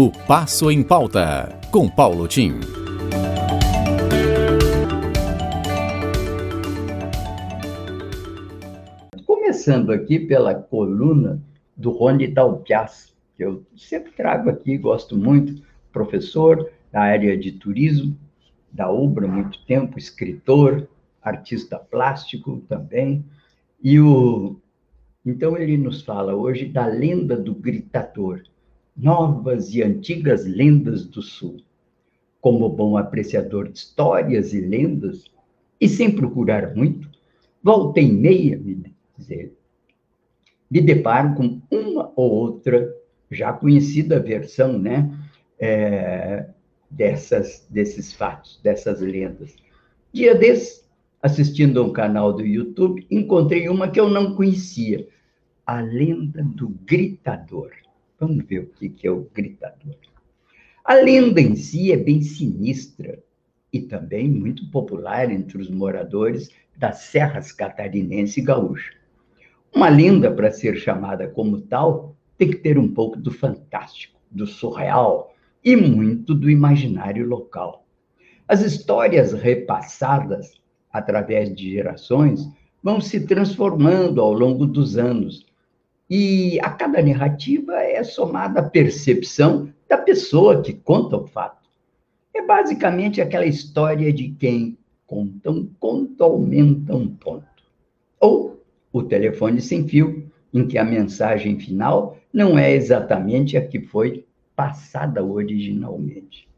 O Passo em Pauta, com Paulo Tim. Começando aqui pela coluna do Rony Dalpias, que eu sempre trago aqui, gosto muito, professor da área de turismo, da UBRA muito tempo, escritor, artista plástico também, e o então ele nos fala hoje da lenda do gritador, novas e antigas lendas do Sul. Como bom apreciador de histórias e lendas, e sem procurar muito, volta meia, me dizer, me deparo com uma ou outra já conhecida versão, né, é, dessas, desses fatos, dessas lendas. Dia desses, assistindo a um canal do YouTube, encontrei uma que eu não conhecia, a lenda do gritador. Vamos ver o que é o gritador. A lenda em si é bem sinistra e também muito popular entre os moradores das serras catarinense e gaúcha. Uma lenda, para ser chamada como tal, tem que ter um pouco do fantástico, do surreal e muito do imaginário local. As histórias repassadas através de gerações vão se transformando ao longo dos anos, e a cada narrativa é somada a percepção da pessoa que conta o fato. É basicamente aquela história de quem conta um conto, aumenta um ponto. Ou o telefone sem fio, em que a mensagem final não é exatamente a que foi passada originalmente.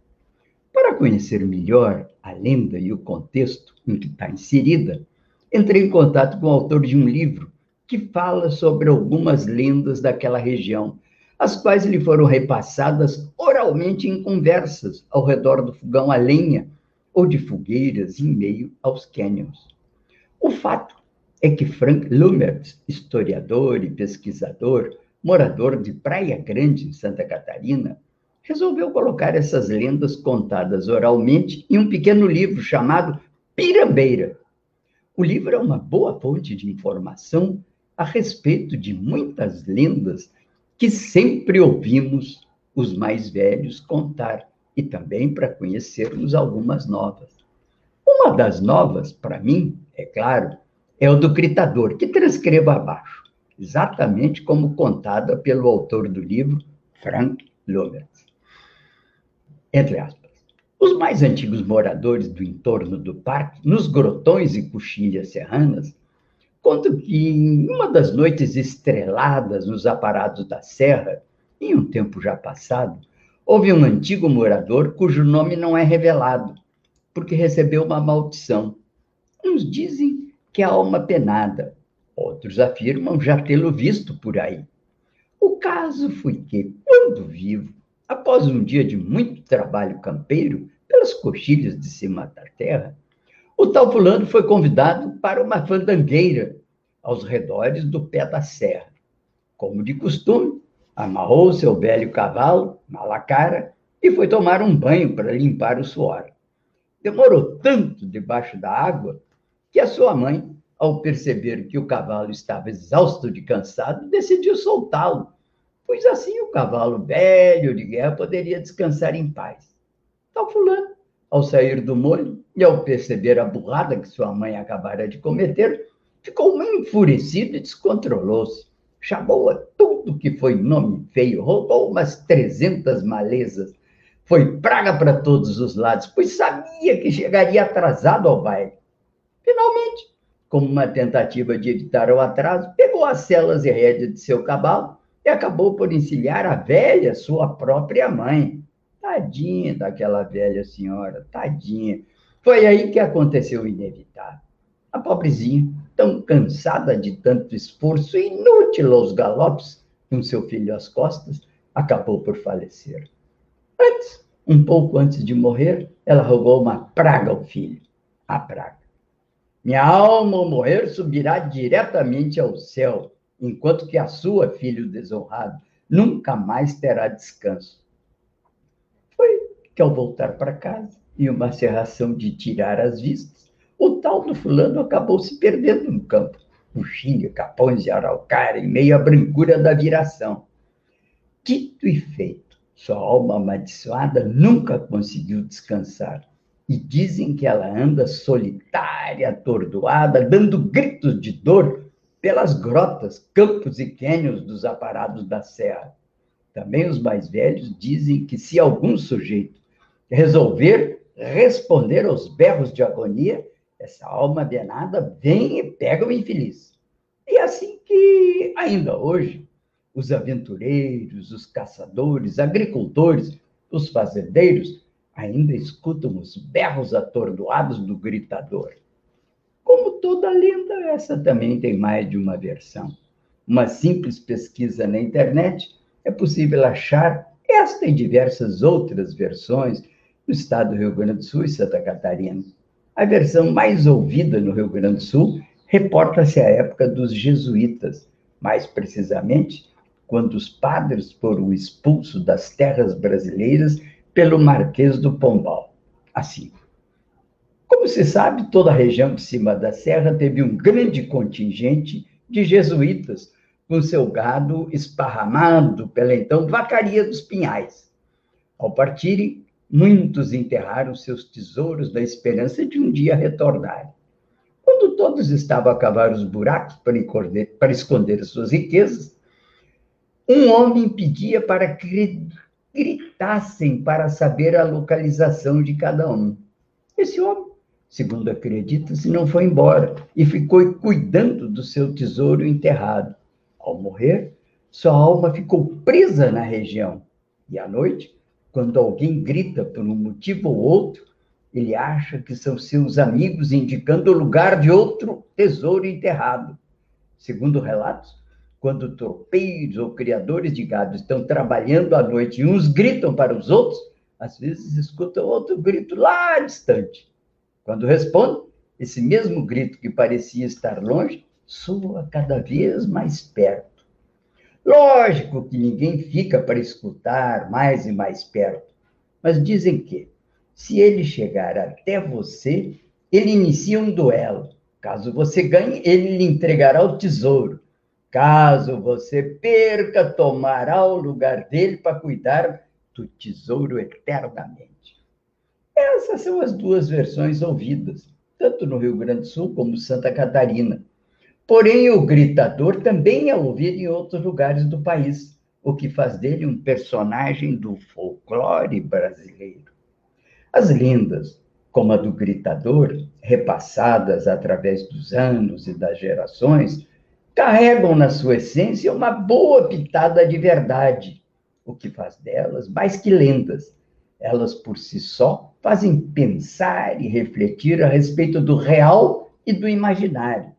Para conhecer melhor a lenda e o contexto em que está inserida, entrei em contato com o autor de um livro que fala sobre algumas lendas daquela região, as quais lhe foram repassadas oralmente em conversas ao redor do fogão a lenha ou de fogueiras em meio aos canyons. O fato é que Frank Lumert, historiador e pesquisador, morador de Praia Grande, em Santa Catarina, resolveu colocar essas lendas contadas oralmente em um pequeno livro chamado Pirambeira. O livro é uma boa fonte de informação a respeito de muitas lendas que sempre ouvimos os mais velhos contar e também para conhecermos algumas novas. Uma das novas, para mim, é claro, é o do gritador, que transcrevo abaixo, exatamente como contada pelo autor do livro, Frank Lovers. Entre aspas. Os mais antigos moradores do entorno do parque, nos grotões e coxilhas serranas, Conto que em uma das noites estreladas nos aparados da serra, em um tempo já passado, houve um antigo morador cujo nome não é revelado, porque recebeu uma maldição. Uns dizem que é alma penada, outros afirmam já tê-lo visto por aí. O caso foi que, quando vivo, após um dia de muito trabalho campeiro pelas coxilhas de cima da terra, o tal fulano foi convidado para uma fandangueira aos redores do pé da serra. Como de costume, amarrou seu velho cavalo, Malacara, e foi tomar um banho para limpar o suor. Demorou tanto debaixo da água que a sua mãe, ao perceber que o cavalo estava exausto de cansado, decidiu soltá-lo, pois assim o cavalo velho de guerra poderia descansar em paz. Tal fulano ao sair do molho e ao perceber a burrada que sua mãe acabara de cometer, ficou enfurecido e descontrolou-se. Chamou a tudo que foi nome feio, roubou umas 300 malezas. Foi praga para todos os lados, pois sabia que chegaria atrasado ao baile. Finalmente, como uma tentativa de evitar o atraso, pegou as celas e rédeas de seu cavalo e acabou por encilhar a velha, sua própria mãe. Tadinha daquela velha senhora, tadinha. Foi aí que aconteceu o inevitável. A pobrezinha, tão cansada de tanto esforço inútil aos galopes, com seu filho às costas, acabou por falecer. Antes, um pouco antes de morrer, ela rogou uma praga ao filho, a praga. Minha alma ao morrer subirá diretamente ao céu, enquanto que a sua, filho desonrado, nunca mais terá descanso que ao voltar para casa, em uma serração de tirar as vistas, o tal do fulano acabou se perdendo no campo. Puxinha, capões de araucária, em meio à brancura da viração. Dito e feito, Sua alma amaldiçoada nunca conseguiu descansar. E dizem que ela anda solitária, atordoada, dando gritos de dor pelas grotas, campos e cânions dos aparados da serra. Também os mais velhos dizem que se algum sujeito resolver responder aos berros de agonia, essa alma denada vem e pega o infeliz. E é assim que, ainda hoje, os aventureiros, os caçadores, agricultores, os fazendeiros ainda escutam os berros atordoados do gritador. Como toda lenda, essa também tem mais de uma versão. Uma simples pesquisa na internet é possível achar esta e diversas outras versões no estado do Rio Grande do Sul e Santa Catarina. A versão mais ouvida no Rio Grande do Sul reporta-se à época dos jesuítas, mais precisamente quando os padres foram expulsos das terras brasileiras pelo Marquês do Pombal. Assim, como se sabe, toda a região de cima da serra teve um grande contingente de jesuítas, com seu gado esparramado pela então vacaria dos pinhais. Ao partirem, muitos enterraram seus tesouros na esperança de um dia retornarem. Quando todos estavam a cavar os buracos para esconder, para esconder suas riquezas, um homem pedia para que gritassem para saber a localização de cada um. Esse homem, segundo acredita-se, não foi embora e ficou cuidando do seu tesouro enterrado. Ao morrer, sua alma ficou presa na região. E à noite, quando alguém grita por um motivo ou outro, ele acha que são seus amigos indicando o lugar de outro tesouro enterrado. Segundo relatos, quando tropeiros ou criadores de gado estão trabalhando à noite e uns gritam para os outros, às vezes escutam outro grito lá distante. Quando responde, esse mesmo grito que parecia estar longe soa cada vez mais perto. Lógico que ninguém fica para escutar mais e mais perto, mas dizem que, se ele chegar até você, ele inicia um duelo. Caso você ganhe, ele lhe entregará o tesouro. Caso você perca, tomará o lugar dele para cuidar do tesouro eternamente. Essas são as duas versões ouvidas, tanto no Rio Grande do Sul como Santa Catarina. Porém, o gritador também é ouvido em outros lugares do país, o que faz dele um personagem do folclore brasileiro. As lendas, como a do gritador, repassadas através dos anos e das gerações, carregam na sua essência uma boa pitada de verdade, o que faz delas mais que lendas. Elas por si só fazem pensar e refletir a respeito do real e do imaginário,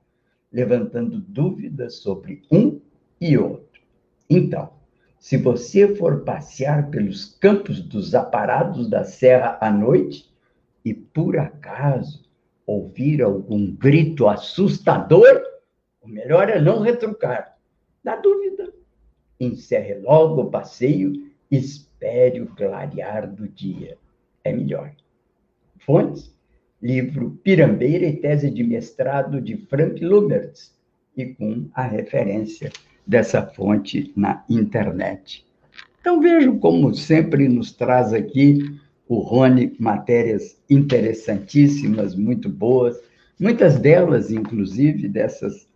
levantando dúvidas sobre um e outro. Então, se você for passear pelos campos dos aparados da serra à noite e por acaso ouvir algum grito assustador, o melhor é não retrucar. Na dúvida, encerre logo o passeio e espere o clarear do dia. É melhor. Fontes: livro Pirambeira e tese de mestrado de Frank Lumertz, e com a referência dessa fonte na internet. Então vejam como sempre nos traz aqui o Rony matérias interessantíssimas, muito boas, muitas delas, inclusive, dessas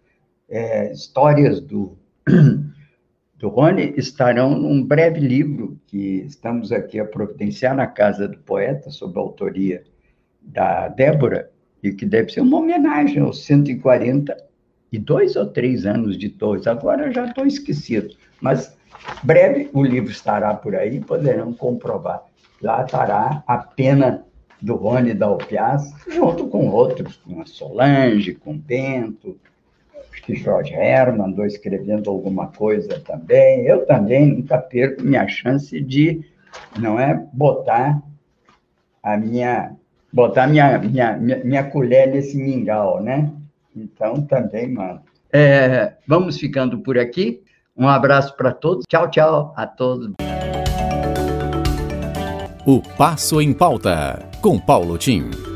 é, histórias do, do Rony estarão num breve livro que estamos aqui a providenciar na Casa do Poeta, sob a autoria da Débora, e que deve ser uma homenagem aos 142 ou três anos de Torres. Agora já estou esquecido, mas breve o livro estará por aí, poderão comprovar. Lá estará a pena do Rony da Alpiaz, junto com outros, com a Solange, com Bento, acho que Jorge Herman andou escrevendo alguma coisa também. Eu também nunca perco minha chance de, não é, botar a minha, botar minha, minha, minha, colher nesse mingau, né? Então, também, mano. É, vamos ficando por aqui. Um abraço para todos. Tchau, tchau a todos. O Passo em Pauta, com Paulo Tim.